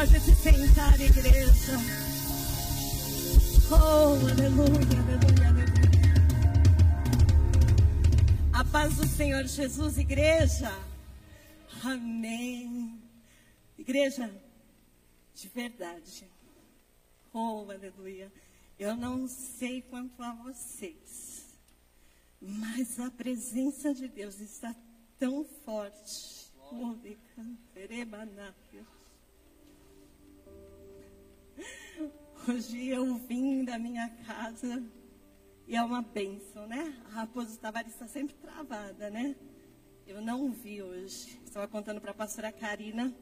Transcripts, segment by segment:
pode se sentar, igreja. Oh, aleluia, aleluia, aleluia. A paz do Senhor Jesus, igreja. Amém. Igreja, de verdade. Oh, aleluia. Eu não sei quanto a vocês, mas a presença de Deus está tão forte. Oh, Hoje eu vim da minha casa e é uma bênção, né? A Raposa Tavares está sempre travada, né? Eu não vi hoje. Estava contando para a pastora Karina.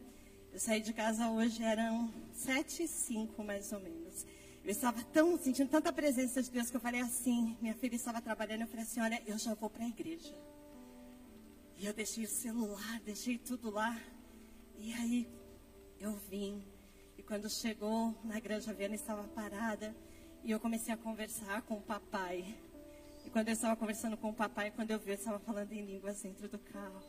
Eu saí de casa hoje, eram sete e cinco, mais ou menos. Eu estava tão sentindo tanta presença de Deus que eu falei assim. Minha filha estava trabalhando, eu falei assim: olha, eu já vou para a igreja. E eu deixei o celular, deixei tudo lá. E aí eu vim. Quando chegou na Granja Viana, estava parada. E eu comecei a conversar com o papai. E quando eu estava conversando com o papai, quando eu vi, eu estava falando em línguas dentro do carro.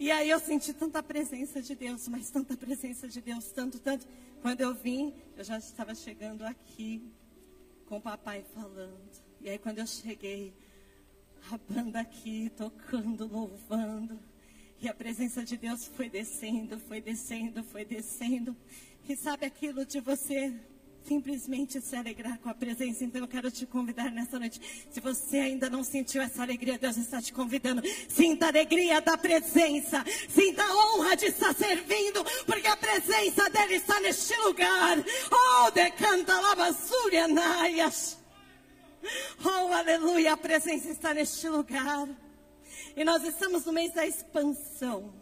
E aí eu senti tanta presença de Deus, mas tanta presença de Deus, tanto, tanto. Quando eu vim, eu já estava chegando aqui com o papai falando. E aí quando eu cheguei, a banda aqui tocando, louvando. E a presença de Deus foi descendo, foi descendo, foi descendo. E sabe aquilo de você simplesmente se alegrar com a presença. Então eu quero te convidar nessa noite. Se você ainda não sentiu essa alegria, Deus está te convidando. Sinta a alegria da presença. Sinta a honra de estar servindo, porque a presença dele está neste lugar. Oh, decanta lavasúria naias. Oh, aleluia, a presença está neste lugar. E nós estamos no mês da expansão.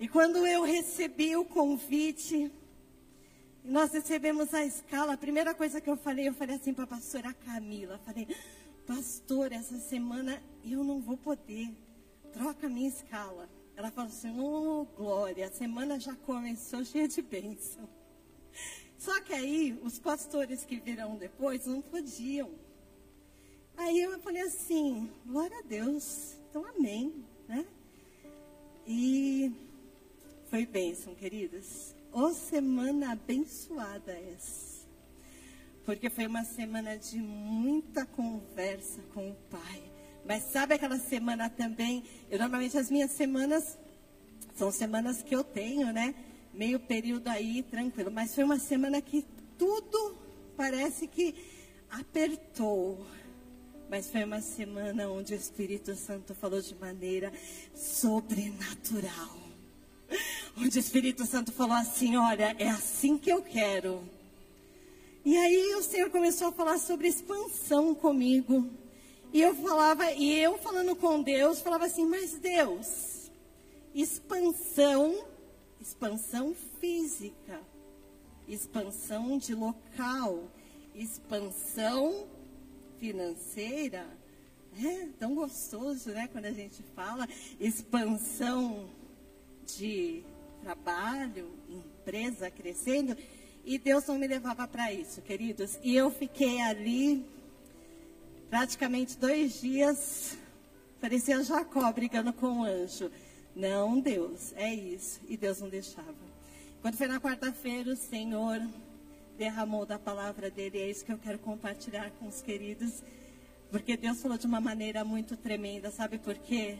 E quando eu recebi o convite, nós recebemos a escala, a primeira coisa que eu falei, eu falei assim para a pastora Camila, falei, pastor, essa semana eu não vou poder, troca a minha escala. Ela falou assim, oh glória, a semana já começou cheia de bênção. Só que aí, os pastores que virão depois não podiam. Aí eu falei assim, glória a Deus, então amém, né? E foi bênção, queridas. Ô semana abençoada essa. Porque foi uma semana de muita conversa com o Pai. Mas sabe aquela semana também? Eu normalmente as minhas semanas são semanas que eu tenho, né? meio período aí tranquilo. Mas foi uma semana que tudo parece que apertou. Mas foi uma semana onde o Espírito Santo falou de maneira sobrenatural. Onde o Espírito Santo falou assim: Olha, é assim que eu quero. E aí o Senhor começou a falar sobre expansão comigo. E eu falava, e eu falando com Deus, falava assim: Mas Deus, expansão expansão física, expansão de local, expansão financeira. É tão gostoso, né, quando a gente fala expansão de trabalho, empresa crescendo, e Deus não me levava para isso, queridos. E eu fiquei ali praticamente dois dias, parecia Jacó brigando com o anjo. Não, Deus, é isso. E Deus não deixava. Quando foi na quarta-feira, o Senhor derramou da palavra dele. É isso que eu quero compartilhar com os queridos. Porque Deus falou de uma maneira muito tremenda. Sabe por quê?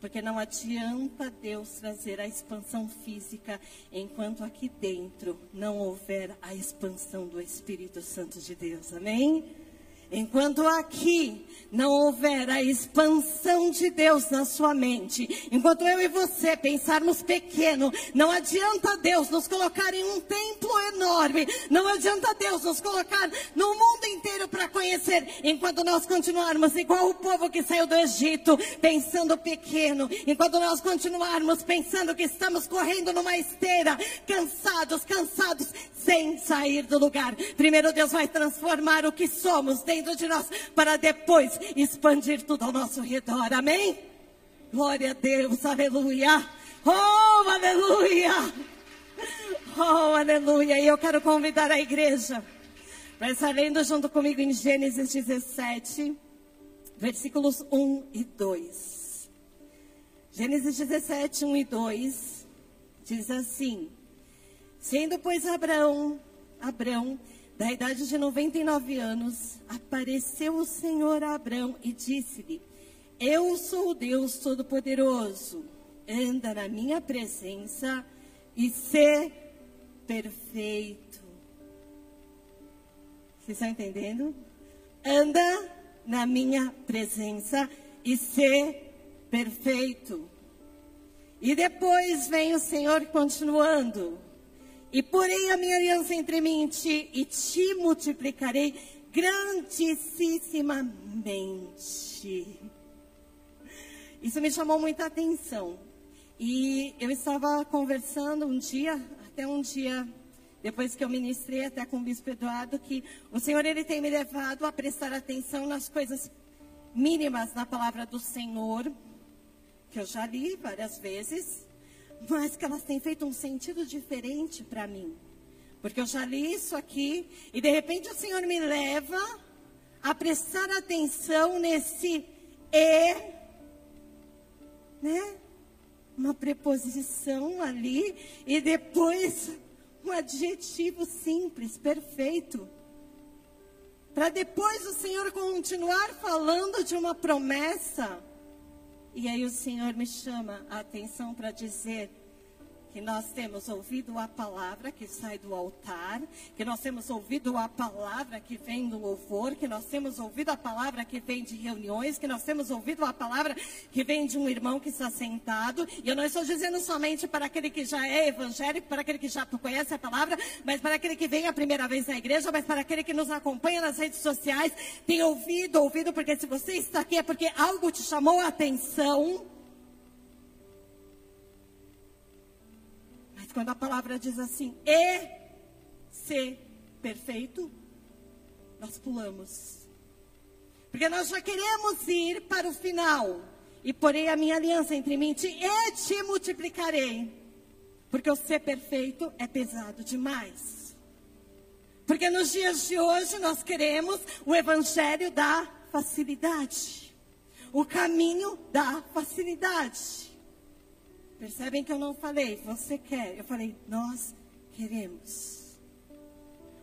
Porque não adianta Deus trazer a expansão física enquanto aqui dentro não houver a expansão do Espírito Santo de Deus. Amém? Enquanto aqui não houver a expansão de Deus na sua mente, enquanto eu e você pensarmos pequeno, não adianta Deus nos colocar em um templo enorme, não adianta Deus nos colocar no mundo inteiro para conhecer, enquanto nós continuarmos igual o povo que saiu do Egito, pensando pequeno, enquanto nós continuarmos pensando que estamos correndo numa esteira, cansados, cansados, sem sair do lugar. Primeiro Deus vai transformar o que somos dentro de nós para depois expandir tudo ao nosso redor. Amém? Glória a Deus, aleluia. Oh, aleluia. Oh, aleluia. E eu quero convidar a igreja para estar lendo junto comigo em Gênesis 17, versículos 1 e 2. Gênesis 17, 1 e 2 diz assim: Sendo, pois, Abraão, Abraão, da idade de 99 anos, apareceu o Senhor a Abraão e disse-lhe: Eu sou o Deus Todo-Poderoso, anda na minha presença e ser perfeito. Vocês estão entendendo? Anda na minha presença e ser perfeito. E depois vem o Senhor continuando. E porém a minha aliança entre mim e ti, e te multiplicarei grandissimamente. Isso me chamou muita atenção. E eu estava conversando um dia, até um dia depois que eu ministrei até com o bispo Eduardo, que o Senhor ele tem me levado a prestar atenção nas coisas mínimas na palavra do Senhor, que eu já li várias vezes, mas que elas têm feito um sentido diferente para mim. Porque eu já li isso aqui e de repente o Senhor me leva a prestar atenção nesse e, né? Uma preposição ali e depois um adjetivo simples, perfeito. Para depois o Senhor continuar falando de uma promessa. E aí o Senhor me chama a atenção para dizer que nós temos ouvido a palavra que sai do altar, que nós temos ouvido a palavra que vem do louvor, que nós temos ouvido a palavra que vem de reuniões, que nós temos ouvido a palavra que vem de um irmão que está sentado. E eu não estou dizendo somente para aquele que já é evangélico, para aquele que já conhece a palavra, mas para aquele que vem a primeira vez na igreja, mas para aquele que nos acompanha nas redes sociais, tem ouvido, ouvido, porque se você está aqui é porque algo te chamou a atenção. Quando a palavra diz assim, e ser perfeito, nós pulamos. Porque nós já queremos ir para o final. E porei a minha aliança entre mim e te multiplicarei. Porque o ser perfeito é pesado demais. Porque nos dias de hoje nós queremos o evangelho da facilidade. O caminho da facilidade. Percebem que eu não falei, você quer. Eu falei, nós queremos.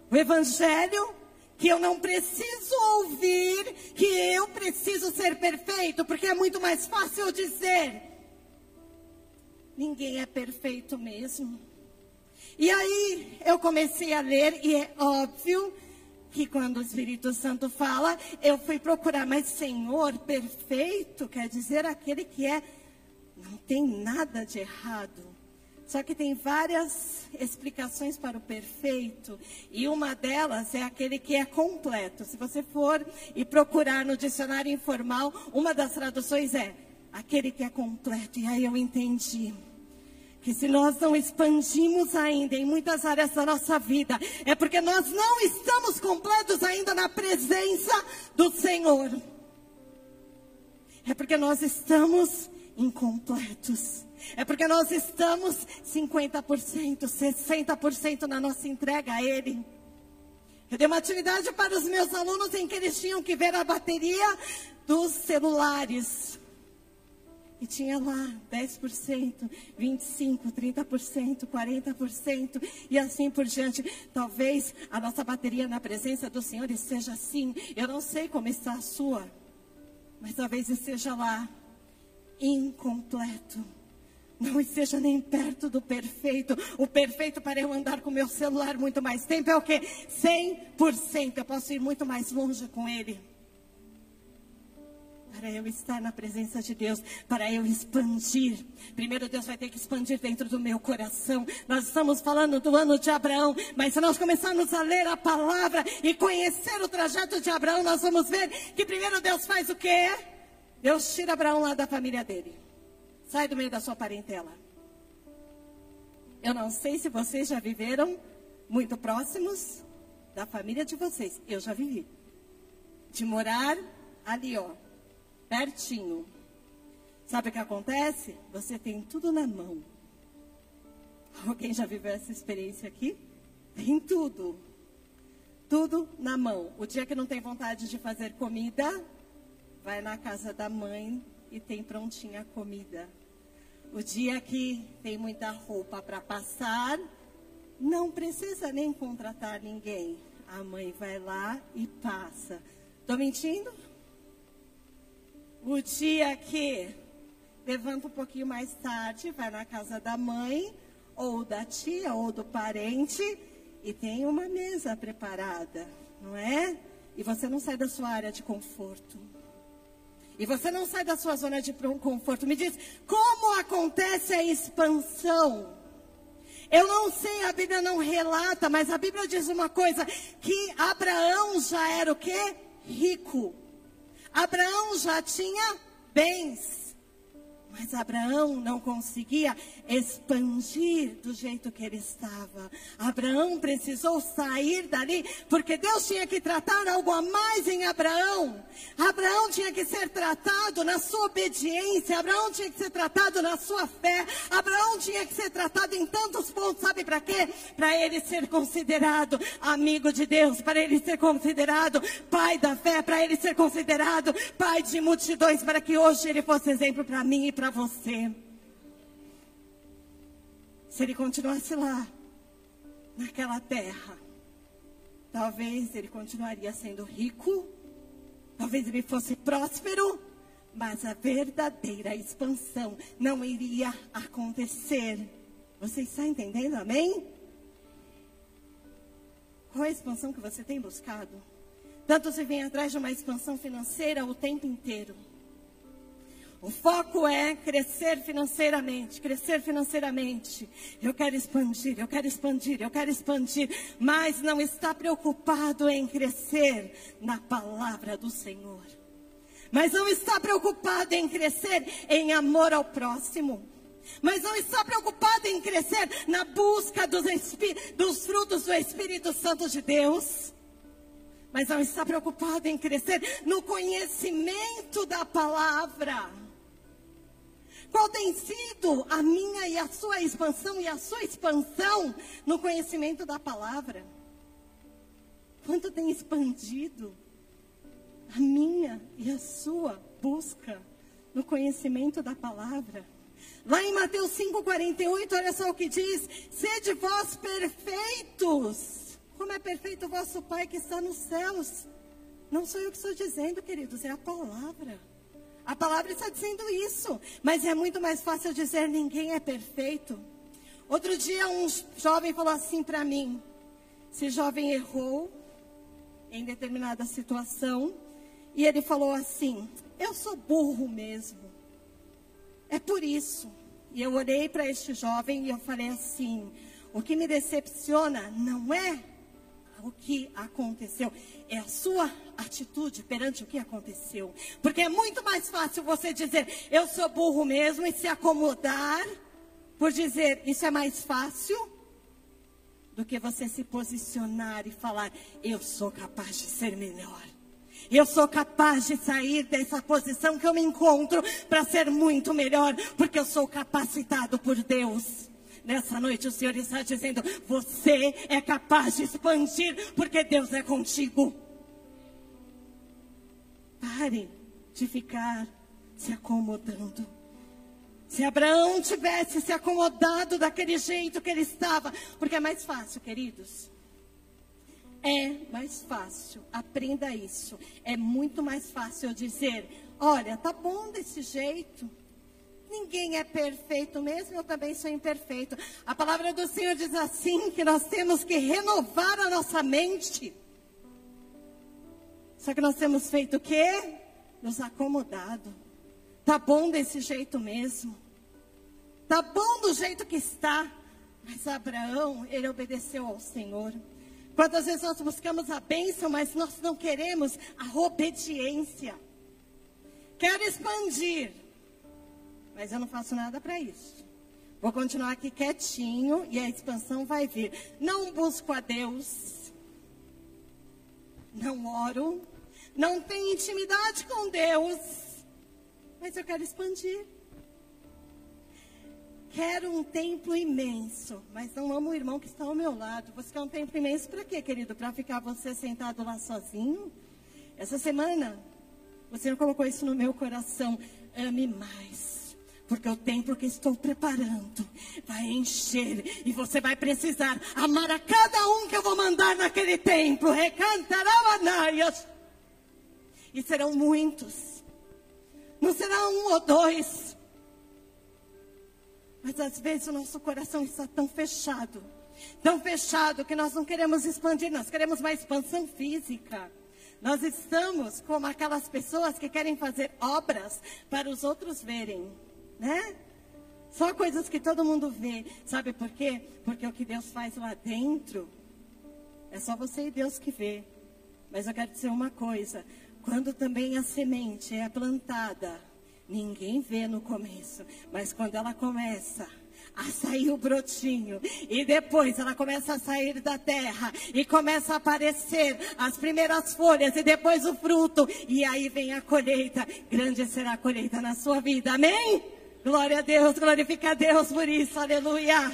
O Evangelho que eu não preciso ouvir que eu preciso ser perfeito, porque é muito mais fácil dizer. Ninguém é perfeito mesmo. E aí eu comecei a ler, e é óbvio que quando o Espírito Santo fala, eu fui procurar, mas Senhor, perfeito quer dizer aquele que é não tem nada de errado. Só que tem várias explicações para o perfeito, e uma delas é aquele que é completo. Se você for e procurar no dicionário informal, uma das traduções é aquele que é completo. E aí eu entendi que se nós não expandimos ainda em muitas áreas da nossa vida, é porque nós não estamos completos ainda na presença do Senhor. É porque nós estamos incompletos. É porque nós estamos 50%, 60% na nossa entrega a Ele. Eu dei uma atividade para os meus alunos em que eles tinham que ver a bateria dos celulares. E tinha lá 10%, 25%, 30%, 40% e assim por diante. Talvez a nossa bateria na presença do Senhor esteja assim. Eu não sei como está a sua, mas talvez esteja lá incompleto. Não esteja nem perto do perfeito. O perfeito para eu andar com meu celular muito mais tempo é o que? 100%. Eu posso ir muito mais longe com ele. Para eu estar na presença de Deus, para eu expandir. Primeiro Deus vai ter que expandir dentro do meu coração. Nós estamos falando do ano de Abraão, mas se nós começarmos a ler a palavra e conhecer o trajeto de Abraão, nós vamos ver que primeiro Deus faz o quê? Deus tira Abraão lá da família dele. Sai do meio da sua parentela. Eu não sei se vocês já viveram muito próximos da família de vocês. Eu já vivi. De morar ali, ó, pertinho. Sabe o que acontece? Você tem tudo na mão. Alguém já viveu essa experiência aqui? Tem tudo. Tudo na mão. O dia que não tem vontade de fazer comida, vai na casa da mãe e tem prontinha a comida. O dia que tem muita roupa para passar, não precisa nem contratar ninguém. A mãe vai lá e passa. Estou mentindo? O dia que levanta um pouquinho mais tarde, vai na casa da mãe, ou da tia, ou do parente, e tem uma mesa preparada, não é? E você não sai da sua área de conforto. E você não sai da sua zona de conforto. Me diz, como acontece a expansão? Eu não sei, a Bíblia não relata, mas a Bíblia diz uma coisa: que Abraão já era o quê? Rico. Abraão já tinha bens. Mas Abraão não conseguia expandir do jeito que ele estava. Abraão precisou sair dali, porque Deus tinha que tratar algo a mais em Abraão. Abraão tinha que ser tratado na sua obediência. Abraão tinha que ser tratado na sua fé. Abraão tinha que ser tratado em tantos pontos, sabe para quê? Para ele ser considerado amigo de Deus, para ele ser considerado pai da fé, para ele ser considerado pai de multidões, para que hoje ele fosse exemplo para mim e para você. Se ele continuasse lá, naquela terra, talvez ele continuaria sendo rico, talvez ele fosse próspero, mas a verdadeira expansão não iria acontecer. Você está entendendo, amém? Qual é a expansão que você tem buscado? Tanto se vem atrás de uma expansão financeira o tempo inteiro. O foco é crescer financeiramente, crescer financeiramente. Eu quero expandir, eu quero expandir, eu quero expandir, mas não está preocupado em crescer na palavra do Senhor. Mas não está preocupado em crescer em amor ao próximo. Mas não está preocupado em crescer na busca dos, dos frutos do Espírito Santo de Deus mas não está preocupado em crescer no conhecimento da palavra. Qual tem sido a minha e a sua expansão e a sua expansão no conhecimento da palavra? Quanto tem expandido a minha e a sua busca no conhecimento da palavra? Lá em Mateus 5,48, olha só o que diz: Sede vós perfeitos, como é perfeito o vosso Pai que está nos céus. Não sou eu que estou dizendo, queridos, é a palavra. A palavra está dizendo isso, mas é muito mais fácil dizer ninguém é perfeito. Outro dia um jovem falou assim para mim: esse jovem errou em determinada situação e ele falou assim: eu sou burro mesmo. É por isso. E eu olhei para este jovem e eu falei assim: o que me decepciona não é o que aconteceu, é a sua atitude perante o que aconteceu. Porque é muito mais fácil você dizer, eu sou burro mesmo, e se acomodar por dizer, isso é mais fácil, do que você se posicionar e falar, eu sou capaz de ser melhor. Eu sou capaz de sair dessa posição que eu me encontro para ser muito melhor, porque eu sou capacitado por Deus. Nessa noite o Senhor está dizendo: você é capaz de expandir, porque Deus é contigo. Pare de ficar se acomodando. Se Abraão tivesse se acomodado daquele jeito que ele estava, porque é mais fácil, queridos. É mais fácil, aprenda isso. É muito mais fácil dizer: olha, tá bom desse jeito. Ninguém é perfeito mesmo, eu também sou imperfeito. A palavra do Senhor diz assim que nós temos que renovar a nossa mente. Só que nós temos feito o quê? Nos acomodado. Tá bom desse jeito mesmo. Tá bom do jeito que está. Mas Abraão, ele obedeceu ao Senhor. Quantas vezes nós buscamos a bênção, mas nós não queremos a obediência. Quero expandir, mas eu não faço nada para isso. Vou continuar aqui quietinho e a expansão vai vir. Não busco a Deus. Não oro. Não tenho intimidade com Deus. Mas eu quero expandir. Quero um templo imenso, mas não amo o irmão que está ao meu lado. Você quer um templo imenso para quê, querido? Para ficar você sentado lá sozinho? Essa semana, você colocou isso no meu coração. Ame mais porque o templo que estou preparando vai encher e você vai precisar amar a cada um que eu vou mandar naquele templo. Recantarabanaia. E serão muitos. Não será um ou dois. Mas às vezes o nosso coração está tão fechado, tão fechado que nós não queremos expandir, nós queremos uma expansão física. Nós estamos como aquelas pessoas que querem fazer obras para os outros verem, né? Só coisas que todo mundo vê. Sabe por quê? Porque o que Deus faz lá dentro é só você e Deus que vê. Mas eu quero dizer uma coisa: quando também a semente é plantada, ninguém vê no começo, mas quando ela começa a sair o brotinho e depois ela começa a sair da terra e começa a aparecer as primeiras folhas e depois o fruto e aí vem a colheita. Grande será a colheita na sua vida. Amém? Glória a Deus, glorifica a Deus por isso. Aleluia.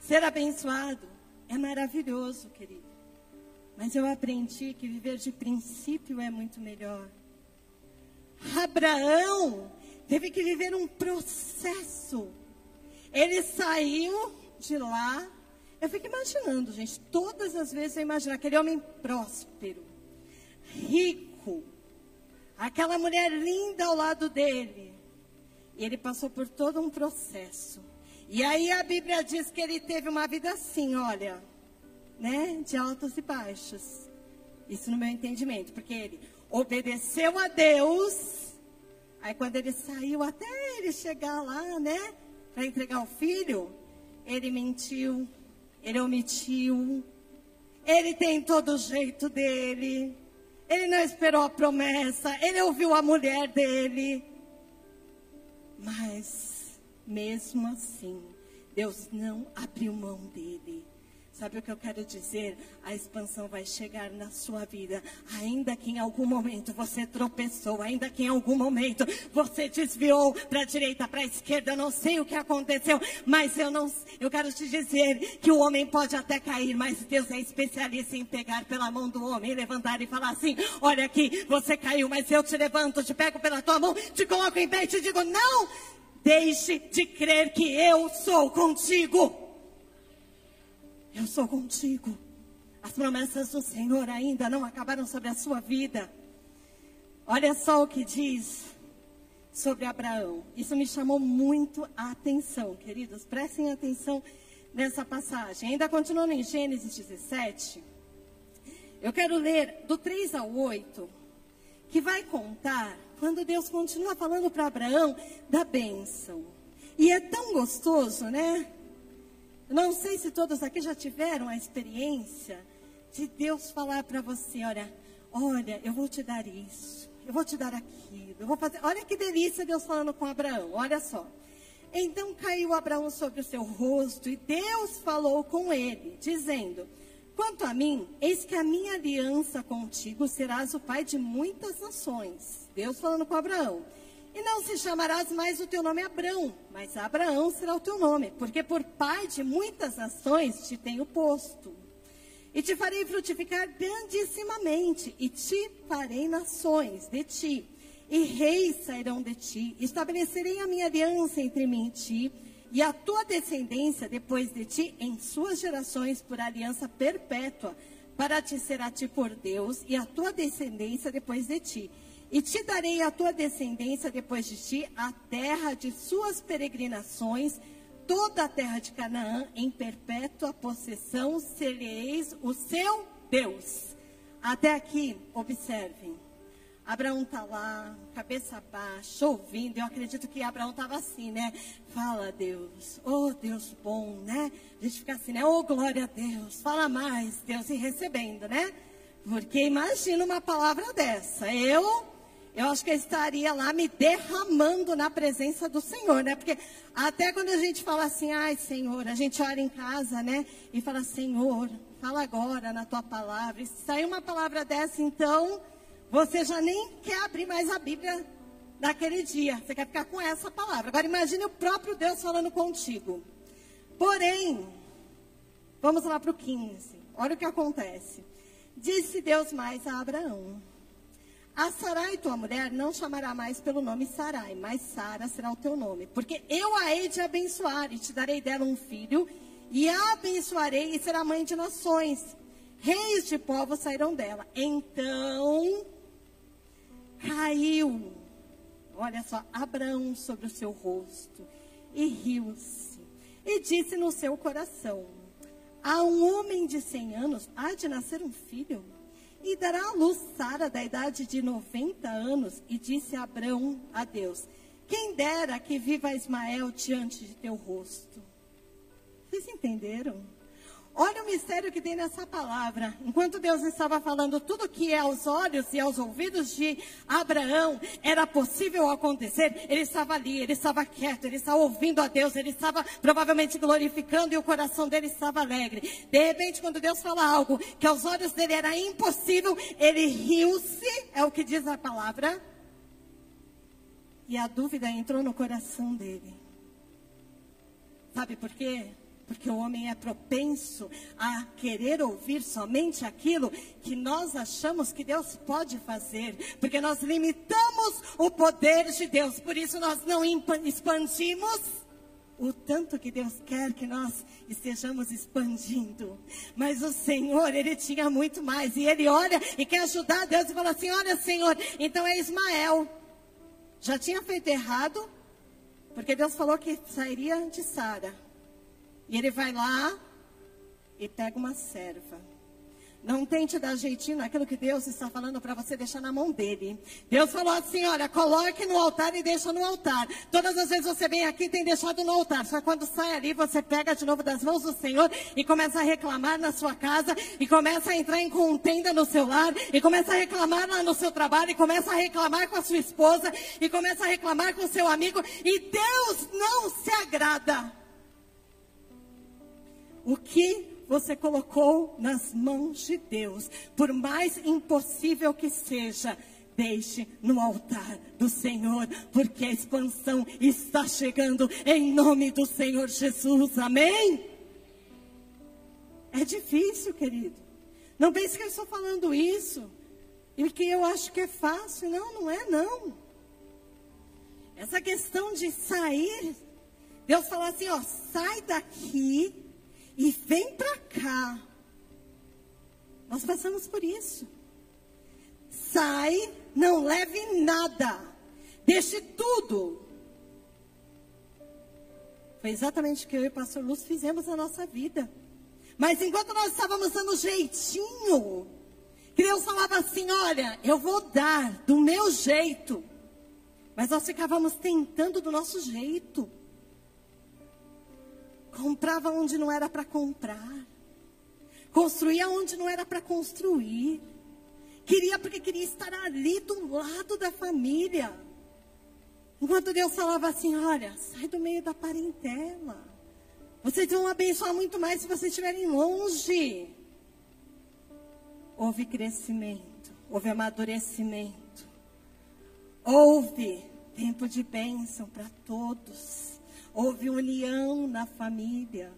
Ser abençoado é maravilhoso, querido. Mas eu aprendi que viver de princípio é muito melhor. Abraão teve que viver um processo. Ele saiu de lá. Eu fico imaginando, gente, todas as vezes eu imagino aquele homem próspero, rico, aquela mulher linda ao lado dele. E ele passou por todo um processo. E aí a Bíblia diz que ele teve uma vida assim, olha, né, de altos e baixos. Isso no meu entendimento, porque ele obedeceu a Deus. Aí quando ele saiu até ele chegar lá, né, para entregar o filho, ele mentiu, ele omitiu, ele tem todo o jeito dele. Ele não esperou a promessa, ele ouviu a mulher dele. Mas mesmo assim, Deus não abriu mão dele. Sabe o que eu quero dizer? A expansão vai chegar na sua vida, ainda que em algum momento você tropeçou, ainda que em algum momento você desviou para a direita, para a esquerda, eu não sei o que aconteceu, mas eu não, eu quero te dizer que o homem pode até cair, mas Deus é especialista em pegar pela mão do homem, levantar e falar assim: "Olha aqui, você caiu, mas eu te levanto, te pego pela tua mão, te coloco em pé e te digo: "Não, Deixe de crer que eu sou contigo. Eu sou contigo. As promessas do Senhor ainda não acabaram sobre a sua vida. Olha só o que diz sobre Abraão. Isso me chamou muito a atenção, queridos. Prestem atenção nessa passagem. Ainda continuando em Gênesis 17. Eu quero ler do 3 ao 8, que vai contar quando Deus continua falando para Abraão da bênção. E é tão gostoso, né? Não sei se todos aqui já tiveram a experiência de Deus falar para você, olha, olha, eu vou te dar isso, eu vou te dar aquilo, eu vou fazer. Olha que delícia Deus falando com Abraão, olha só. Então caiu Abraão sobre o seu rosto e Deus falou com ele, dizendo: Quanto a mim, eis que a minha aliança contigo serás o pai de muitas nações. Deus falando com Abraão. E não se chamarás mais o teu nome Abraão, mas Abraão será o teu nome, porque por pai de muitas nações te tenho posto. E te farei frutificar grandissimamente, e te farei nações de ti, e reis sairão de ti. Estabelecerei a minha aliança entre mim e ti, e a tua descendência depois de ti, em suas gerações, por aliança perpétua, para te ser a ti por Deus, e a tua descendência depois de ti e te darei a tua descendência depois de ti a terra de suas peregrinações, toda a terra de Canaã, em perpétua possessão, sereis o seu Deus. Até aqui, observem. Abraão está lá, cabeça baixa, ouvindo. Eu acredito que Abraão estava assim, né? Fala, Deus. Oh, Deus bom, né? A gente fica assim, né? Oh, glória a Deus. Fala mais, Deus, e recebendo, né? Porque imagina uma palavra dessa. Eu eu acho que eu estaria lá me derramando na presença do Senhor, né? Porque até quando a gente fala assim, ai Senhor, a gente ora em casa, né? E fala, Senhor, fala agora na tua palavra. E se sair uma palavra dessa, então, você já nem quer abrir mais a Bíblia naquele dia. Você quer ficar com essa palavra. Agora imagine o próprio Deus falando contigo. Porém, vamos lá para o 15. Olha o que acontece. Disse Deus mais a Abraão. A Sarai, tua mulher, não chamará mais pelo nome Sarai, mas Sara será o teu nome. Porque eu a hei de abençoar e te darei dela um filho, e a abençoarei e será mãe de nações. Reis de povos sairão dela. Então caiu, olha só, Abraão sobre o seu rosto e riu-se. E disse no seu coração: A um homem de cem anos há de nascer um filho e dará à luz Sara da idade de 90 anos. E disse Abraão a Deus: Quem dera que viva Ismael diante de teu rosto. Vocês entenderam? Olha o mistério que tem nessa palavra. Enquanto Deus estava falando tudo que aos olhos e aos ouvidos de Abraão era possível acontecer, ele estava ali, ele estava quieto, ele estava ouvindo a Deus, ele estava provavelmente glorificando e o coração dele estava alegre. De repente, quando Deus fala algo que aos olhos dele era impossível, ele riu-se, é o que diz a palavra, e a dúvida entrou no coração dele. Sabe por quê? Porque o homem é propenso a querer ouvir somente aquilo que nós achamos que Deus pode fazer. Porque nós limitamos o poder de Deus. Por isso nós não expandimos o tanto que Deus quer que nós estejamos expandindo. Mas o Senhor, ele tinha muito mais. E ele olha e quer ajudar Deus e fala assim: Olha, Senhor, então é Ismael. Já tinha feito errado, porque Deus falou que sairia de Sara. E ele vai lá e pega uma serva. Não tente dar jeitinho naquilo que Deus está falando para você deixar na mão dele. Deus falou assim: olha, coloque no altar e deixa no altar. Todas as vezes você vem aqui tem deixado no altar. Só quando sai ali, você pega de novo das mãos do Senhor e começa a reclamar na sua casa, e começa a entrar em contenda no seu lar, e começa a reclamar lá no seu trabalho, e começa a reclamar com a sua esposa, e começa a reclamar com o seu amigo, e Deus não se agrada. O que você colocou nas mãos de Deus, por mais impossível que seja, deixe no altar do Senhor, porque a expansão está chegando em nome do Senhor Jesus. Amém? É difícil, querido. Não pense que eu estou falando isso e que eu acho que é fácil. Não, não é não. Essa questão de sair, Deus fala assim, ó, sai daqui e vem para cá. Nós passamos por isso. Sai, não leve nada. Deixe tudo. Foi exatamente o que eu e o pastor Lúcio fizemos na nossa vida. Mas enquanto nós estávamos dando jeitinho, que Deus falava assim: olha, eu vou dar do meu jeito. Mas nós ficávamos tentando do nosso jeito. Comprava onde não era para comprar. Construía onde não era para construir. Queria porque queria estar ali do lado da família. Enquanto Deus falava assim: olha, sai do meio da parentela. Vocês vão abençoar muito mais se vocês estiverem longe. Houve crescimento, houve amadurecimento, houve tempo de bênção para todos. Houve união na família.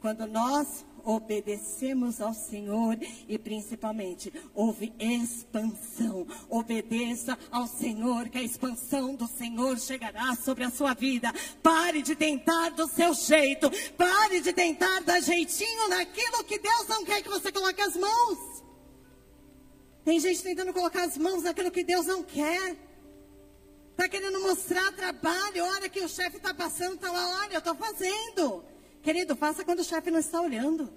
Quando nós obedecemos ao Senhor e principalmente houve expansão. Obedeça ao Senhor, que a expansão do Senhor chegará sobre a sua vida. Pare de tentar do seu jeito. Pare de tentar dar jeitinho naquilo que Deus não quer que você coloque as mãos. Tem gente tentando colocar as mãos naquilo que Deus não quer. Está querendo mostrar trabalho, olha que o chefe está passando, está lá, olha, eu estou fazendo. Querido, faça quando o chefe não está olhando.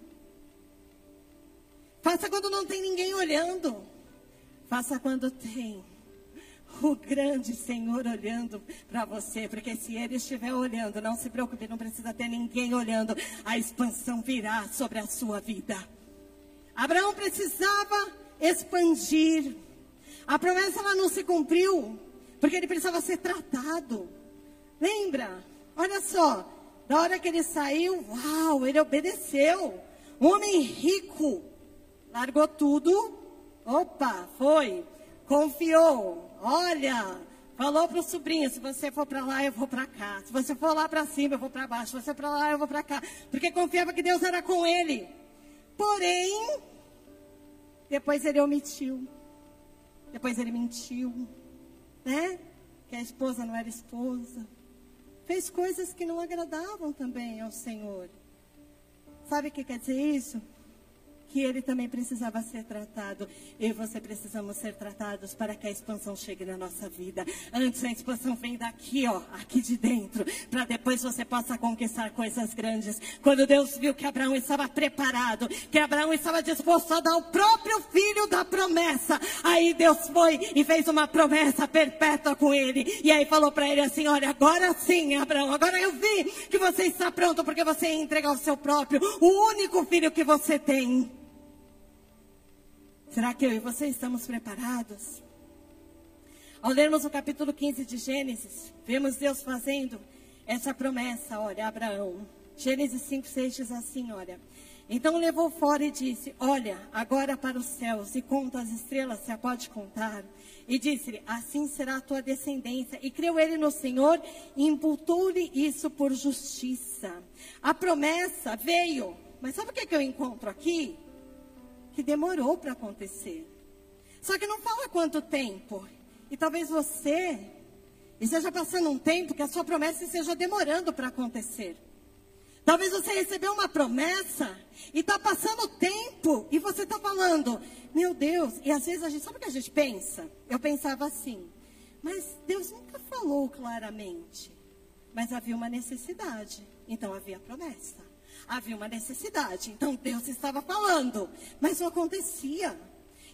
Faça quando não tem ninguém olhando. Faça quando tem o grande Senhor olhando para você, porque se Ele estiver olhando, não se preocupe, não precisa ter ninguém olhando, a expansão virá sobre a sua vida. Abraão precisava expandir. A promessa ela não se cumpriu porque ele precisava ser tratado. Lembra? Olha só, da hora que ele saiu, uau, ele obedeceu. Um homem rico, largou tudo. Opa, foi. Confiou. Olha, falou para o sobrinho: se você for para lá, eu vou para cá. Se você for lá para cima, eu vou para baixo. Se você for para lá, eu vou para cá. Porque confiava que Deus era com ele. Porém, depois ele omitiu. Depois ele mentiu, né? Que a esposa não era esposa. Fez coisas que não agradavam também ao Senhor. Sabe o que quer dizer isso? Que ele também precisava ser tratado. Eu e você precisamos ser tratados para que a expansão chegue na nossa vida. Antes a expansão vem daqui, ó, aqui de dentro, para depois você possa conquistar coisas grandes. Quando Deus viu que Abraão estava preparado, que Abraão estava disposto a dar o próprio filho da promessa, aí Deus foi e fez uma promessa perpétua com ele. E aí falou para ele assim: Olha, agora sim, Abraão, agora eu vi que você está pronto porque você ia entregar o seu próprio, o único filho que você tem. Será que eu e você estamos preparados? Ao lermos o capítulo 15 de Gênesis, vemos Deus fazendo essa promessa, olha, a Abraão. Gênesis 5, 6 diz assim, olha. Então levou fora e disse, olha, agora para os céus e conta as estrelas, se a pode contar. E disse-lhe, assim será a tua descendência. E creu ele no Senhor e imputou-lhe isso por justiça. A promessa veio, mas sabe o que, é que eu encontro aqui? Que demorou para acontecer. Só que não fala quanto tempo. E talvez você esteja passando um tempo que a sua promessa esteja demorando para acontecer. Talvez você recebeu uma promessa e está passando tempo e você está falando, meu Deus, e às vezes a gente, sabe o que a gente pensa? Eu pensava assim, mas Deus nunca falou claramente, mas havia uma necessidade, então havia promessa havia uma necessidade. Então Deus estava falando, mas não acontecia.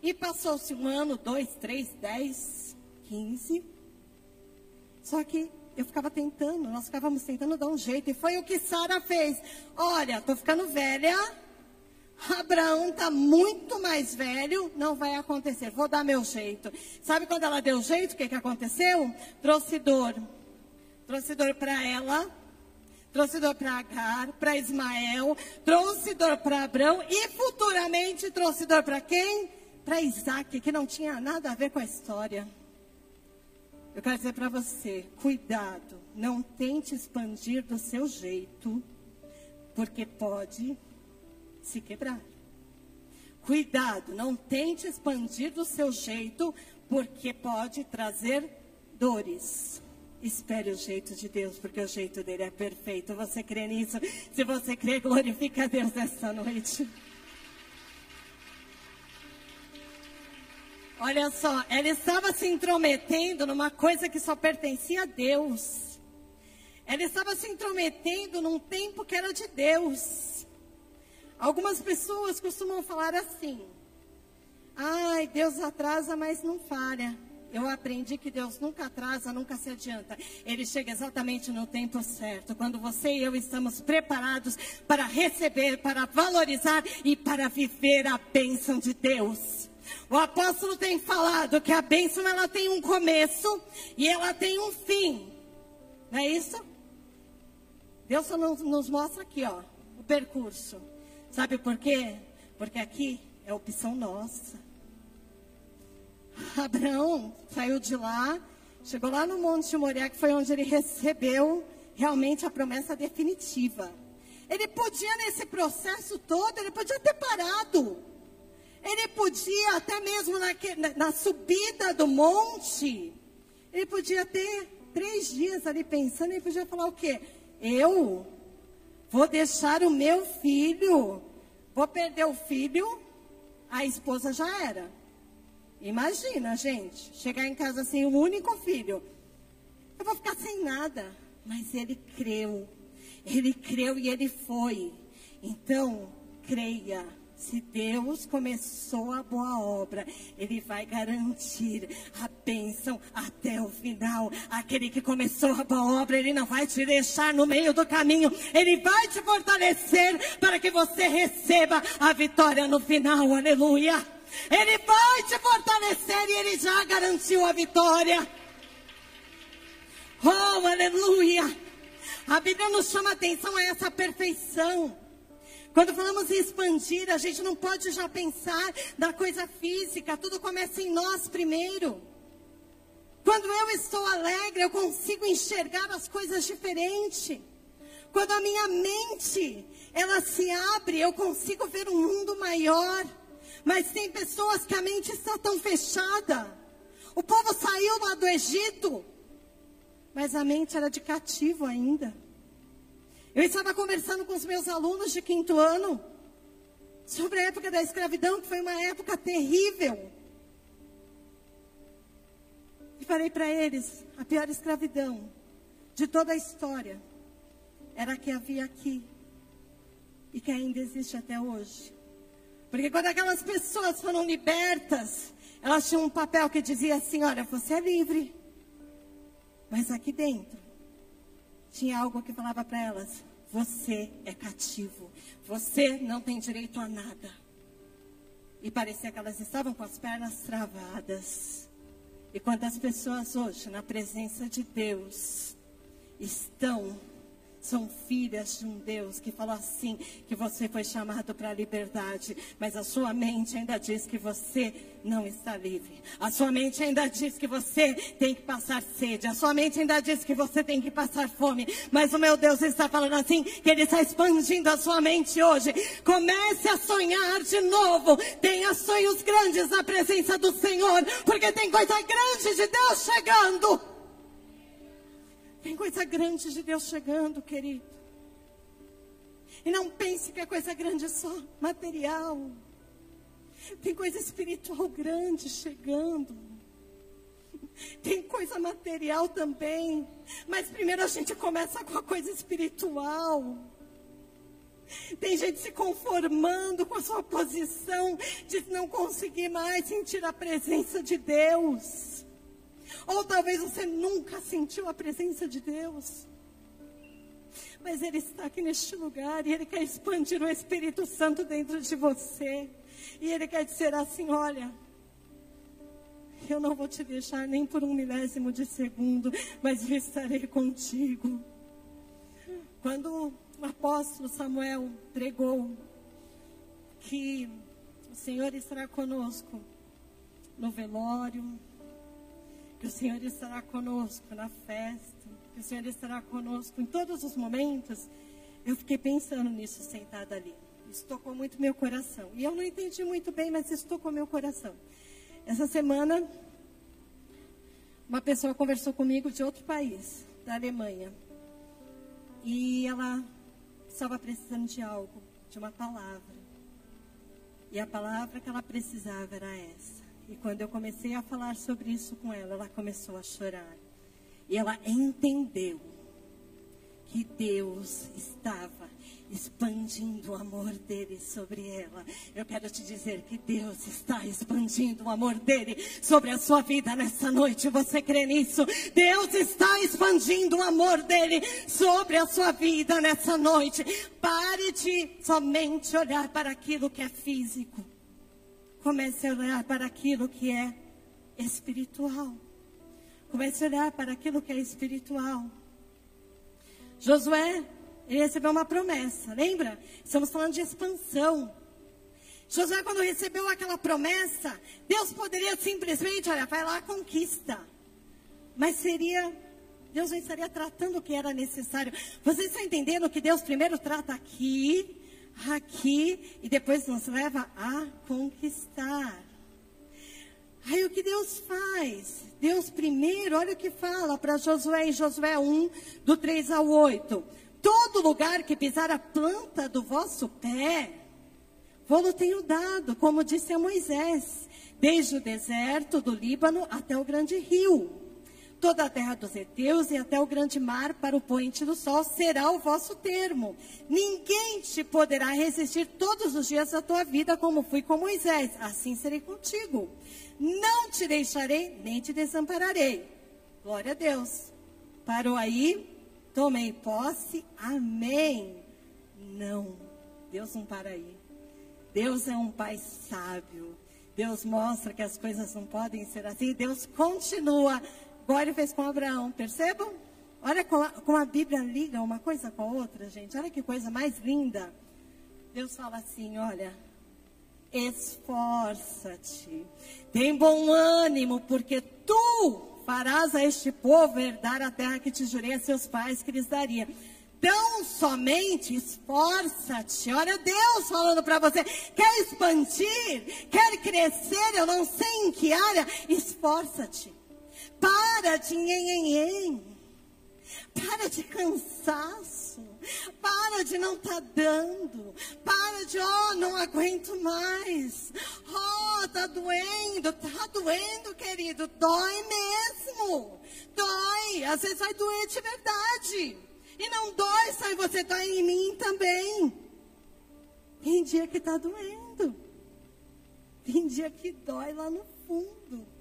E passou-se um ano, dois, três, dez, quinze. Só que eu ficava tentando, nós ficávamos tentando dar um jeito. E foi o que Sara fez. Olha, estou ficando velha. Abraão está muito mais velho, não vai acontecer. Vou dar meu jeito. Sabe quando ela deu jeito, o que, que aconteceu? Trouxe dor. Trouxe dor para ela, trouxe dor para Agar, para Ismael, trouxe dor para Abraão e futuramente trouxe dor para quem? Para Isaac, que não tinha nada a ver com a história. Eu quero dizer para você, cuidado, não tente expandir do seu jeito, porque pode se quebrar. Cuidado, não tente expandir do seu jeito, porque pode trazer dores. Espere o jeito de Deus, porque o jeito dele é perfeito. Você crê nisso? Se você crê, glorifica a Deus essa noite. Olha só, ela estava se intrometendo numa coisa que só pertencia a Deus. Ela estava se intrometendo num tempo que era de Deus. Algumas pessoas costumam falar assim: ai, Deus atrasa, mas não falha. Eu aprendi que Deus nunca atrasa, nunca se adianta. Ele chega exatamente no tempo certo, quando você e eu estamos preparados para receber, para valorizar e para viver a bênção de Deus. O apóstolo tem falado que a bênção ela tem um começo e ela tem um fim. Não é isso? Deus só nos mostra aqui, ó, o percurso. Sabe por quê? Porque aqui é opção nossa. Abraão saiu de lá, chegou lá no Monte Moriá, que foi onde ele recebeu realmente a promessa definitiva. Ele podia, nesse processo todo, ele podia ter parado. Ele podia, até mesmo na, na subida do monte, ele podia ter três dias ali pensando, ele podia falar o quê? Eu vou deixar o meu filho, vou perder o filho, a esposa já era. Imagina, gente, chegar em casa sem o único filho. Eu vou ficar sem nada. Mas ele creu. Ele creu e ele foi. Então, creia. Se Deus começou a boa obra, Ele vai garantir a bênção até o final. Aquele que começou a boa obra, Ele não vai te deixar no meio do caminho. Ele vai te fortalecer para que você receba a vitória no final. Aleluia. Ele vai te fortalecer e Ele já garantiu a vitória. Oh, aleluia! A Bíblia nos chama a atenção a essa perfeição. Quando falamos em expandir, a gente não pode já pensar da coisa física, tudo começa em nós primeiro. Quando eu estou alegre, eu consigo enxergar as coisas diferente. Quando a minha mente, ela se abre, eu consigo ver um mundo maior. Mas tem pessoas que a mente está tão fechada O povo saiu lá do Egito, mas a mente era de cativo ainda. Eu estava conversando com os meus alunos de quinto ano sobre a época da escravidão, que foi uma época terrível. E falei para eles: a pior escravidão de toda a história era a que havia aqui e que ainda existe até hoje. Porque quando aquelas pessoas foram libertas, elas tinham um papel que dizia assim: olha, você é livre. Mas aqui dentro, tinha algo que falava para elas: você é cativo. Você não tem direito a nada. E parecia que elas estavam com as pernas travadas. E quantas pessoas hoje, na presença de Deus, estão são filhas de um Deus que falou assim: que você foi chamado para a liberdade, mas a sua mente ainda diz que você não está livre. A sua mente ainda diz que você tem que passar sede. A sua mente ainda diz que você tem que passar fome. Mas o meu Deus está falando assim: que Ele está expandindo a sua mente hoje. Comece a sonhar de novo. Tenha sonhos grandes na presença do Senhor, porque tem coisa grande de Deus chegando. Tem coisa grande de Deus chegando, querido. E não pense que a coisa grande é só material. Tem coisa espiritual grande chegando. Tem coisa material também. Mas primeiro a gente começa com a coisa espiritual. Tem gente se conformando com a sua posição de não conseguir mais sentir a presença de Deus. Ou talvez você nunca sentiu a presença de Deus. Mas Ele está aqui neste lugar e Ele quer expandir o Espírito Santo dentro de você. E Ele quer dizer assim: olha, eu não vou te deixar nem por um milésimo de segundo, mas eu estarei contigo. Quando o apóstolo Samuel pregou que o Senhor estará conosco no velório, que o Senhor estará conosco na festa, que o Senhor estará conosco em todos os momentos. Eu fiquei pensando nisso sentada ali. Isso tocou muito meu coração. E eu não entendi muito bem, mas isso tocou meu coração. Essa semana, uma pessoa conversou comigo de outro país, da Alemanha. E ela estava precisando de algo, de uma palavra. E a palavra que ela precisava era essa. E quando eu comecei a falar sobre isso com ela, ela começou a chorar. E ela entendeu que Deus estava expandindo o amor dele sobre ela. Eu quero te dizer que Deus está expandindo o amor dele sobre a sua vida nessa noite. Você crê nisso? Deus está expandindo o amor dele sobre a sua vida nessa noite. Pare de somente olhar para aquilo que é físico. Comece a olhar para aquilo que é espiritual. Comece a olhar para aquilo que é espiritual. Josué, ele recebeu uma promessa, lembra? Estamos falando de expansão. Josué, quando recebeu aquela promessa, Deus poderia simplesmente, olha, vai lá, conquista. Mas seria, Deus não estaria tratando o que era necessário. Você está entendendo que Deus primeiro trata aqui, aqui e depois nos leva a conquistar. Aí o que Deus faz? Deus primeiro, olha o que fala para Josué em Josué 1, do 3 ao 8. Todo lugar que pisar a planta do vosso pé, vou-lo tenho dado, como disse a Moisés, desde o deserto do Líbano até o grande rio toda a terra dos heteus e até o grande mar para o poente do sol será o vosso termo. Ninguém te poderá resistir todos os dias da tua vida, como fui com Moisés. Assim serei contigo. Não te deixarei, nem te desampararei. Glória a Deus. Parou aí? Tomei posse. Amém. Não. Deus não para aí. Deus é um pai sábio. Deus mostra que as coisas não podem ser assim. Deus continua Ele fez com Abraão, percebam? Olha como a, como a Bíblia liga uma coisa com a outra, gente. Olha que coisa mais linda. Deus fala assim: olha, esforça-te, tem bom ânimo, porque tu farás a este povo herdar a terra que te jurei a seus pais que lhes daria. Tão somente esforça-te. Olha Deus falando para você. Quer expandir? Quer crescer? Eu não sei em que área. Esforça-te. Para de nhenhenhen. Para de cansaço. Para de não estar tá dando. Para de, oh, não aguento mais. Oh, tá doendo. Tá doendo, querido. Dói mesmo. Dói. Às vezes vai doer de verdade. E não dói só em você, dói em mim também. Tem dia que está doendo. Tem dia que dói lá no fundo.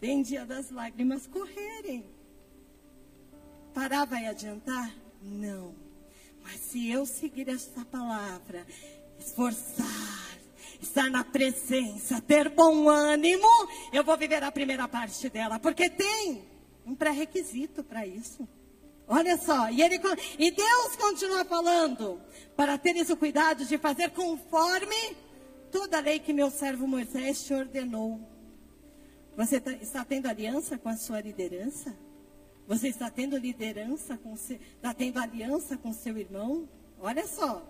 Tem dia das lágrimas correrem. Parar vai adiantar? Não. Mas se eu seguir esta palavra, esforçar, estar na presença, ter bom ânimo, eu vou viver a primeira parte dela, porque tem um pré-requisito para isso. Olha só, e, ele, e Deus continua falando, para teres o cuidado de fazer conforme toda a lei que meu servo Moisés te ordenou. Você tá, está tendo aliança com a sua liderança? Você está tendo liderança com está tendo aliança com seu irmão? Olha só.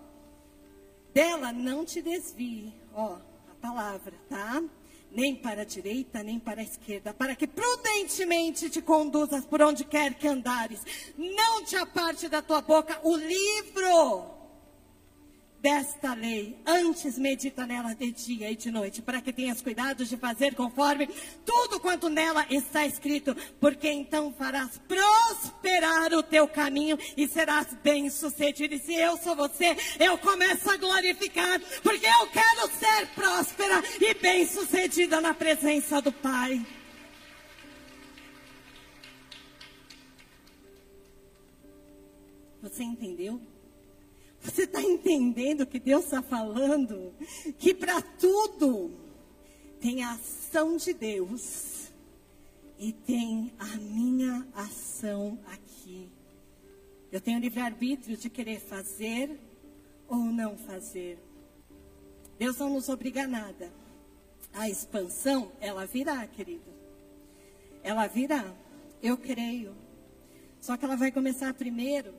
Dela não te desvie, ó, a palavra, tá? Nem para a direita, nem para a esquerda, para que prudentemente te conduzas por onde quer que andares. Não te aparte da tua boca o livro desta lei. Antes medita nela de dia e de noite, para que tenhas cuidado de fazer conforme tudo quanto nela está escrito, porque então farás prosperar o teu caminho e serás bem-sucedido. E se eu sou você, eu começo a glorificar, porque eu quero ser próspera e bem-sucedida na presença do Pai. Você entendeu? Você está entendendo o que Deus está falando? Que para tudo tem a ação de Deus e tem a minha ação aqui. Eu tenho livre-arbítrio de querer fazer ou não fazer. Deus não nos obriga a nada. A expansão, ela virá, querido. Ela virá. Eu creio. Só que ela vai começar primeiro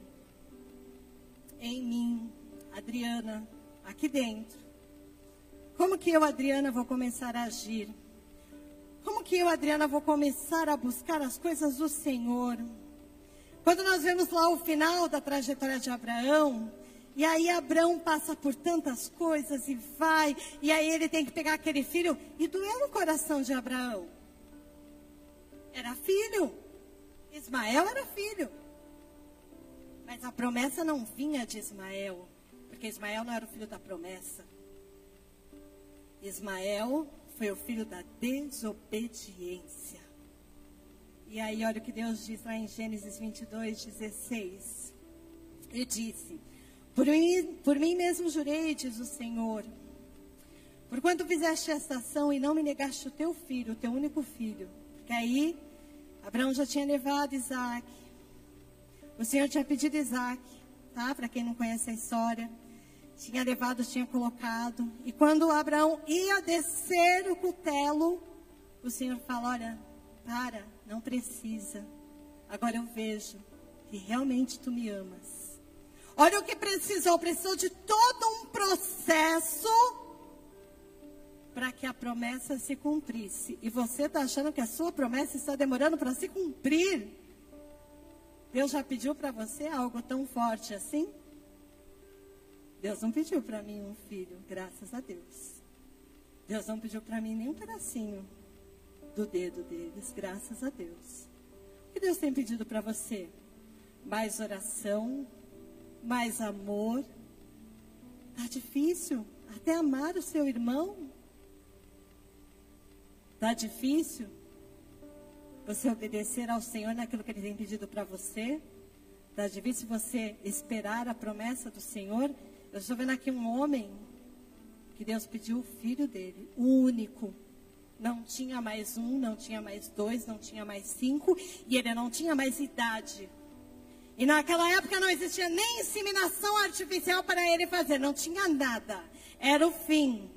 em mim, Adriana, aqui dentro. Como que eu, Adriana, vou começar a agir? Como que eu, Adriana, vou começar a buscar as coisas do Senhor? Quando nós vemos lá o final da trajetória de Abraão, e aí Abraão passa por tantas coisas e vai, e aí ele tem que pegar aquele filho, e doeu no coração de Abraão. Era filho. Ismael era filho. Mas a promessa não vinha de Ismael, porque Ismael não era o filho da promessa. Ismael foi o filho da desobediência. E aí, olha o que Deus diz lá em Gênesis 22, 16. Ele disse: Por mim, por mim mesmo jurei, diz o Senhor, porquanto fizeste esta ação e não me negaste o teu filho, o teu único filho. Porque aí, Abraão já tinha levado Isaac. O Senhor tinha pedido Isaac, tá? Para quem não conhece a história. Tinha levado, tinha colocado. E quando Abraão ia descer o cutelo, o Senhor fala: Olha, para, não precisa. Agora eu vejo que realmente tu me amas. Olha o que precisou: precisou de todo um processo para que a promessa se cumprisse. E você está achando que a sua promessa está demorando para se cumprir? Deus já pediu para você algo tão forte assim? Deus não pediu para mim um filho, graças a Deus. Deus não pediu para mim nem um pedacinho do dedo deles, graças a Deus. O que Deus tem pedido para você? Mais oração, mais amor. Tá difícil até amar o seu irmão. Tá difícil você obedecer ao Senhor naquilo que Ele tem pedido para você. Está difícil você esperar a promessa do Senhor. Eu estou vendo aqui um homem que Deus pediu o filho dele, o único. Não tinha mais um, não tinha mais dois, não tinha mais cinco, e ele não tinha mais idade. E naquela época não existia nem inseminação artificial para ele fazer, não tinha nada. Era o fim.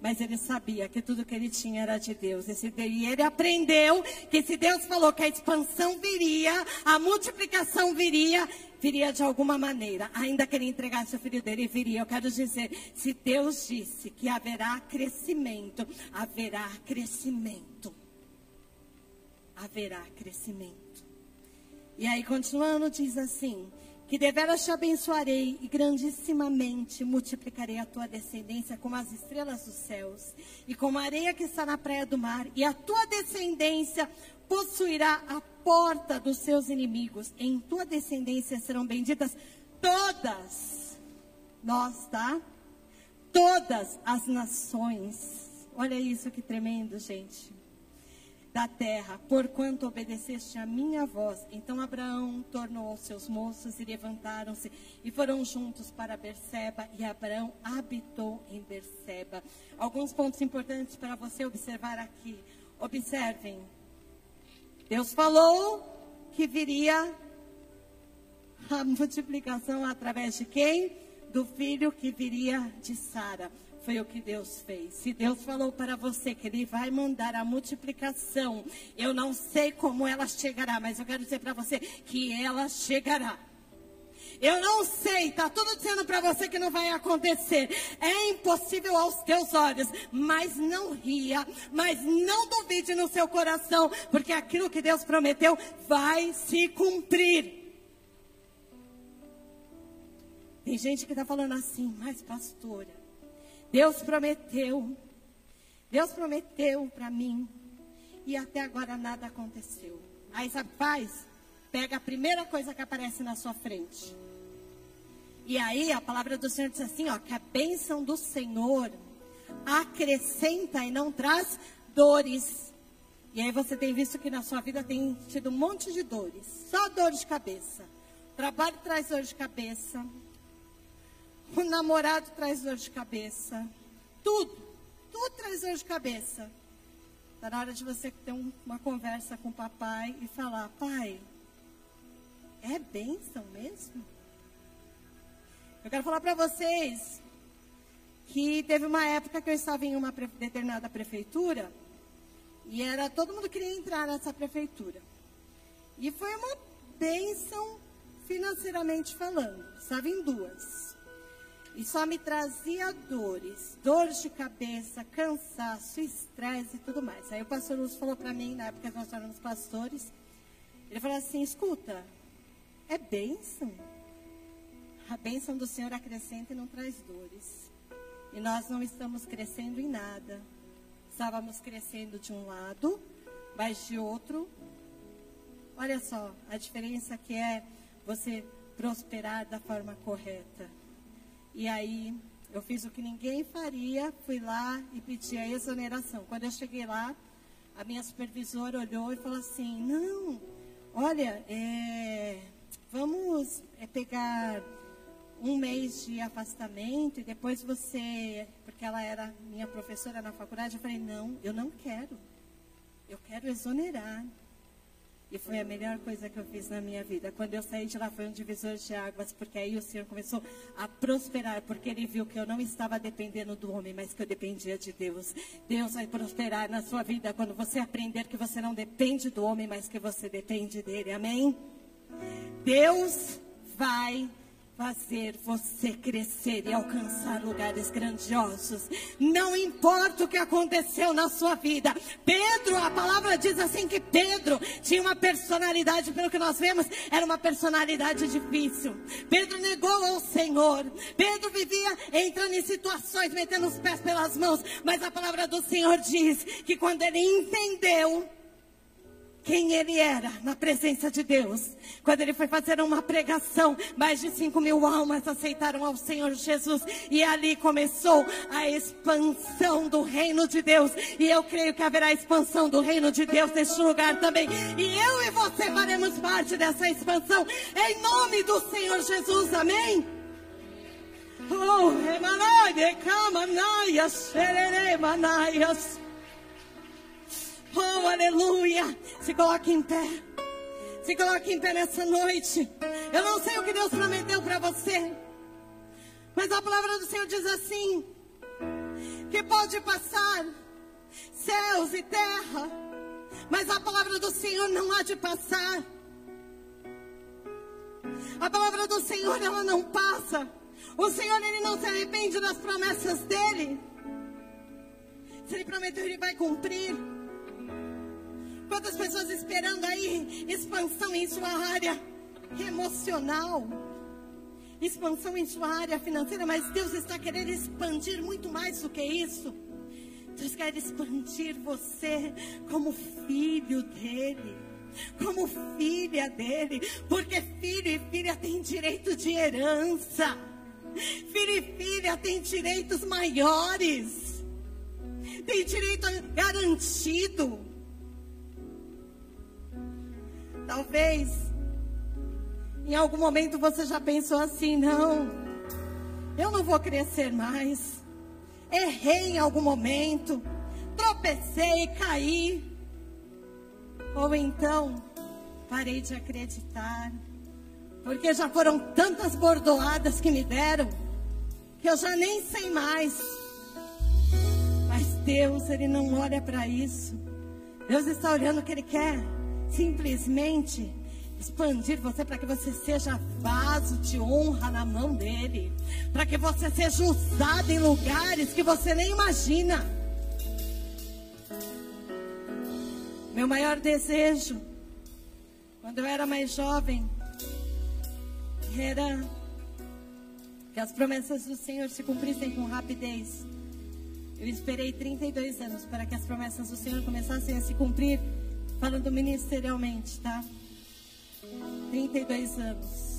Mas ele sabia que tudo que ele tinha era de Deus. E ele aprendeu que se Deus falou que a expansão viria, a multiplicação viria, viria de alguma maneira. Ainda que ele entregasse o filho dele, viria. Eu quero dizer, se Deus disse que haverá crescimento, haverá crescimento. Haverá crescimento. E aí, continuando, diz assim: que deveras te abençoarei e grandissimamente multiplicarei a tua descendência como as estrelas dos céus e como a areia que está na praia do mar, e a tua descendência possuirá a porta dos seus inimigos. Em tua descendência serão benditas todas, nós, tá? Todas as nações. Olha isso que tremendo, gente da terra, porquanto obedeceste a minha voz. Então Abraão tornou aos seus moços e levantaram-se e foram juntos para Berseba e Abraão habitou em Berseba. Alguns pontos importantes para você observar aqui. Observem. Deus falou que viria a multiplicação através de quem? Do filho que viria de Sara foi o que Deus fez. Se Deus falou para você que Ele vai mandar a multiplicação, eu não sei como ela chegará, mas eu quero dizer para você que ela chegará. Eu não sei, tá tudo dizendo para você que não vai acontecer. É impossível aos teus olhos, mas não ria, mas não duvide no seu coração, porque aquilo que Deus prometeu vai se cumprir. Tem gente que está falando assim, mas pastora, Deus prometeu. Deus prometeu para mim. E até agora nada aconteceu. Aí sabe, faz? Pega a primeira coisa que aparece na sua frente. E aí a palavra do Senhor diz assim, ó, que a bênção do Senhor acrescenta e não traz dores. E aí você tem visto que na sua vida tem tido um monte de dores, só dor de cabeça. O trabalho traz dor de cabeça, o namorado traz dor de cabeça. Tudo. Tudo traz dor de cabeça. Está na hora de você ter um, uma conversa com o papai e falar: Pai, é bênção mesmo? Eu quero falar para vocês que teve uma época que eu estava em uma determinada prefeitura e era todo mundo queria entrar nessa prefeitura. E foi uma bênção financeiramente falando. Estava em duas. E só me trazia dores, dores de cabeça, cansaço, estresse e tudo mais. Aí o pastor Lúcio falou para mim, na época que nós éramos pastores, ele falou assim, escuta, é bênção. A bênção do Senhor acrescenta e não traz dores. E nós não estamos crescendo em nada. Estávamos crescendo de um lado, mas de outro. Olha só, a diferença que é você prosperar da forma correta. E aí eu fiz o que ninguém faria, fui lá e pedi a exoneração. Quando eu cheguei lá, a minha supervisora olhou e falou assim: Não, olha, é, vamos é, pegar um mês de afastamento e depois você. Porque ela era minha professora na faculdade. Eu falei: Não, eu não quero. Eu quero exonerar. E foi a melhor coisa que eu fiz na minha vida. Quando eu saí de lá foi um divisor de águas, porque aí o Senhor começou a prosperar, porque Ele viu que eu não estava dependendo do homem, mas que eu dependia de Deus. Deus vai prosperar na sua vida quando você aprender que você não depende do homem, mas que você depende dele. Amém? Deus vai fazer você crescer e alcançar lugares grandiosos. Não importa o que aconteceu na sua vida. Pedro, a palavra diz assim que Pedro tinha uma personalidade, pelo que nós vemos, era uma personalidade difícil. Pedro negou ao Senhor. Pedro vivia entrando em situações, metendo os pés pelas mãos. Mas a palavra do Senhor diz que quando ele entendeu quem ele era na presença de Deus. Quando ele foi fazer uma pregação, mais de 5 mil almas aceitaram ao Senhor Jesus. E ali começou a expansão do reino de Deus. E eu creio que haverá expansão do reino de Deus neste lugar também. E eu e você faremos parte dessa expansão. Em nome do Senhor Jesus. Amém. Oh, Oh, aleluia. Se coloque em pé. Se coloque em pé nessa noite. Eu não sei o que Deus prometeu para você. Mas a palavra do Senhor diz assim: que pode passar céus e terra, mas a palavra do Senhor não há de passar. A palavra do Senhor, ela não passa. O Senhor, ele não se arrepende das promessas dele. Se ele prometeu, ele vai cumprir. Quantas pessoas esperando aí expansão em sua área emocional, expansão em sua área financeira, mas Deus está querendo expandir muito mais do que isso. Deus quer expandir você como filho dele, como filha dele, porque filho e filha têm direito de herança. Filho e filha têm direitos maiores, tem direito garantido. Talvez em algum momento você já pensou assim: não, eu não vou crescer mais. Errei em algum momento, tropecei, caí. Ou então, parei de acreditar, porque já foram tantas bordoadas que me deram, que eu já nem sei mais. Mas Deus, Ele não olha para isso. Deus está olhando o que Ele quer simplesmente expandir você para que você seja vaso de honra na mão dele, para que você seja usado em lugares que você nem imagina. Meu maior desejo, quando eu era mais jovem, era que as promessas do Senhor se cumprissem com rapidez. Eu esperei 32 anos para que as promessas do Senhor começassem a se cumprir falando ministerialmente, tá? 32 anos.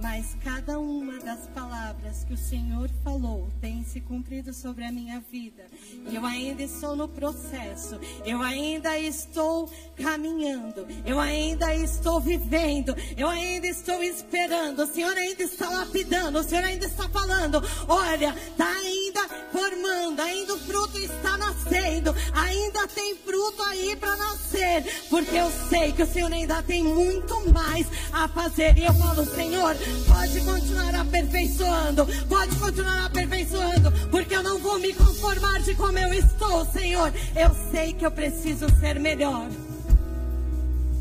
Mas cada uma das palavras que o Senhor falou tem se cumprido sobre a minha vida. Eu ainda estou no processo. Eu ainda estou caminhando. Eu ainda estou vivendo. Eu ainda estou esperando. O Senhor ainda está lapidando. O Senhor ainda está falando. Olha, está ainda formando. Ainda o fruto está nascendo. Ainda tem fruto aí para nascer. Porque eu sei que o Senhor ainda tem muito mais a fazer. E eu falo, Senhor Pode continuar aperfeiçoando, pode continuar aperfeiçoando, porque eu não vou me conformar de como eu estou, Senhor. Eu sei que eu preciso ser melhor.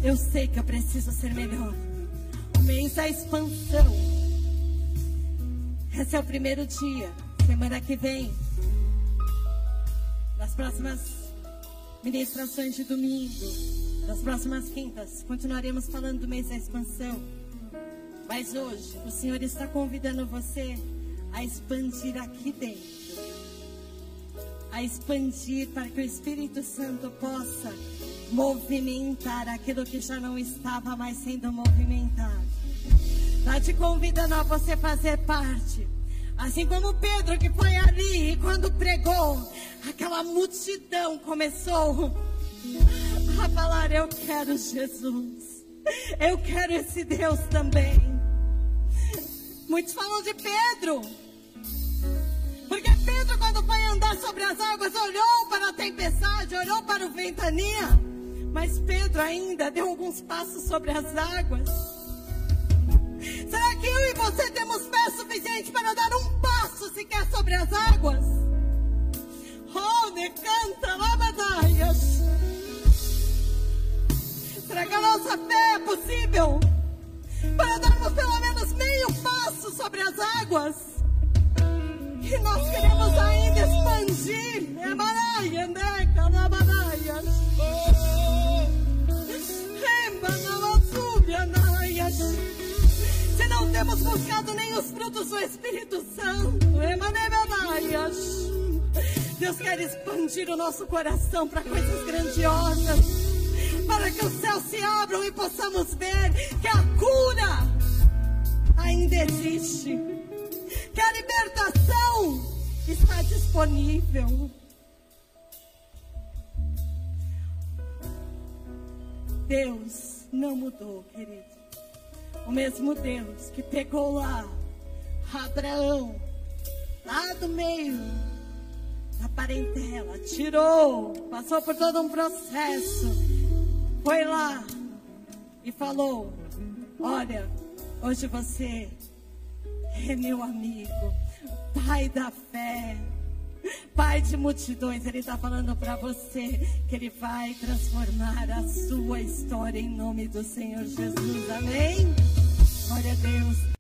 Eu sei que eu preciso ser melhor. O mês da expansão. Esse é o primeiro dia. Semana que vem. Nas próximas ministrações de domingo. Nas próximas quintas. Continuaremos falando do mês da expansão. Mas hoje o Senhor está convidando você a expandir aqui dentro. A expandir para que o Espírito Santo possa movimentar aquilo que já não estava mais sendo movimentado. Está te convidando a você fazer parte. Assim como Pedro que foi ali e quando pregou, aquela multidão começou a falar: Eu quero Jesus. Eu quero esse Deus também. Muitos falam de Pedro. Porque Pedro, quando foi andar sobre as águas, olhou para a tempestade, olhou para o ventania. Mas Pedro ainda deu alguns passos sobre as águas. Eu e você temos fé suficiente para dar um passo sequer sobre as águas? Oh, ne canta labadaias. Será que a nossa fé é possível? para darmos pelo menos meio passo sobre as águas. E nós queremos ainda expandir. Se não temos buscado nem os frutos do Espírito Santo. Deus quer expandir o nosso coração para coisas grandiosas para que os céus se abram e possamos ver que a cura ainda existe, que a libertação está disponível. Deus não mudou, querido. O mesmo Deus que pegou lá Abraão, lá do meio da parentela, tirou, passou por todo um processo foi lá e falou: Olha, hoje você é meu amigo. Pai da fé. Pai de multidões, Ele está falando para você que Ele vai transformar a sua história em nome do Senhor Jesus. Amém? Glória a Deus.